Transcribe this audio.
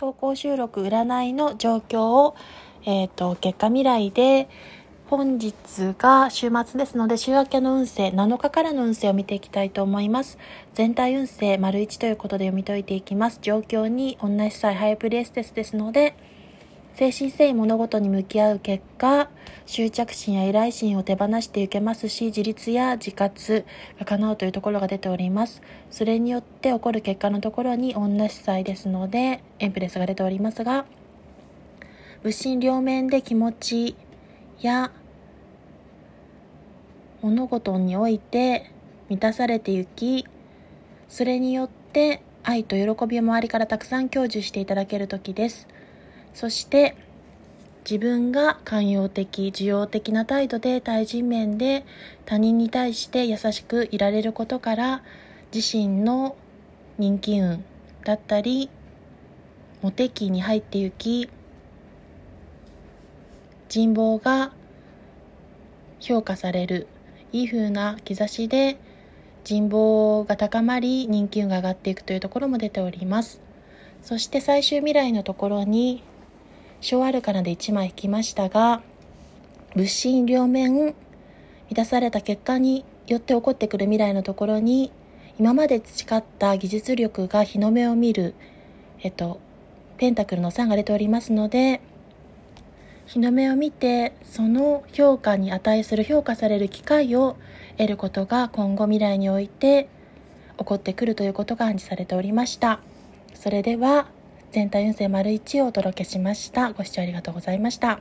投稿収録占いの状況を、えっ、ー、と、結果未来で、本日が週末ですので、週明けの運勢、7日からの運勢を見ていきたいと思います。全体運勢、丸1ということで読み解いていきます。状況に同じ際ハイプレステスですので、精神性物事に向き合う結果、執着心や依頼心を手放していけますし、自立や自活が叶うというところが出ております。それによって起こる結果のところに女子祭ですので、エンプレスが出ておりますが、物心両面で気持ちや物事において満たされてゆき、それによって愛と喜びを周りからたくさん享受していただける時です。そして自分が寛容的、需要的な態度で対人面で他人に対して優しくいられることから自身の人気運だったりモテ期に入ってゆき人望が評価される。いい風な兆しで人望が高まり人気運が上がっていくというところも出ております。そして最終未来のところに小アルカナで1枚引きましたが、物心両面満たされた結果によって起こってくる未来のところに、今まで培った技術力が日の目を見る、えっと、ペンタクルの3が出ておりますので、日の目を見て、その評価に値する評価される機会を得ることが今後未来において起こってくるということが暗示されておりました。それでは、全体運勢丸1をお届けしました。ご視聴ありがとうございました。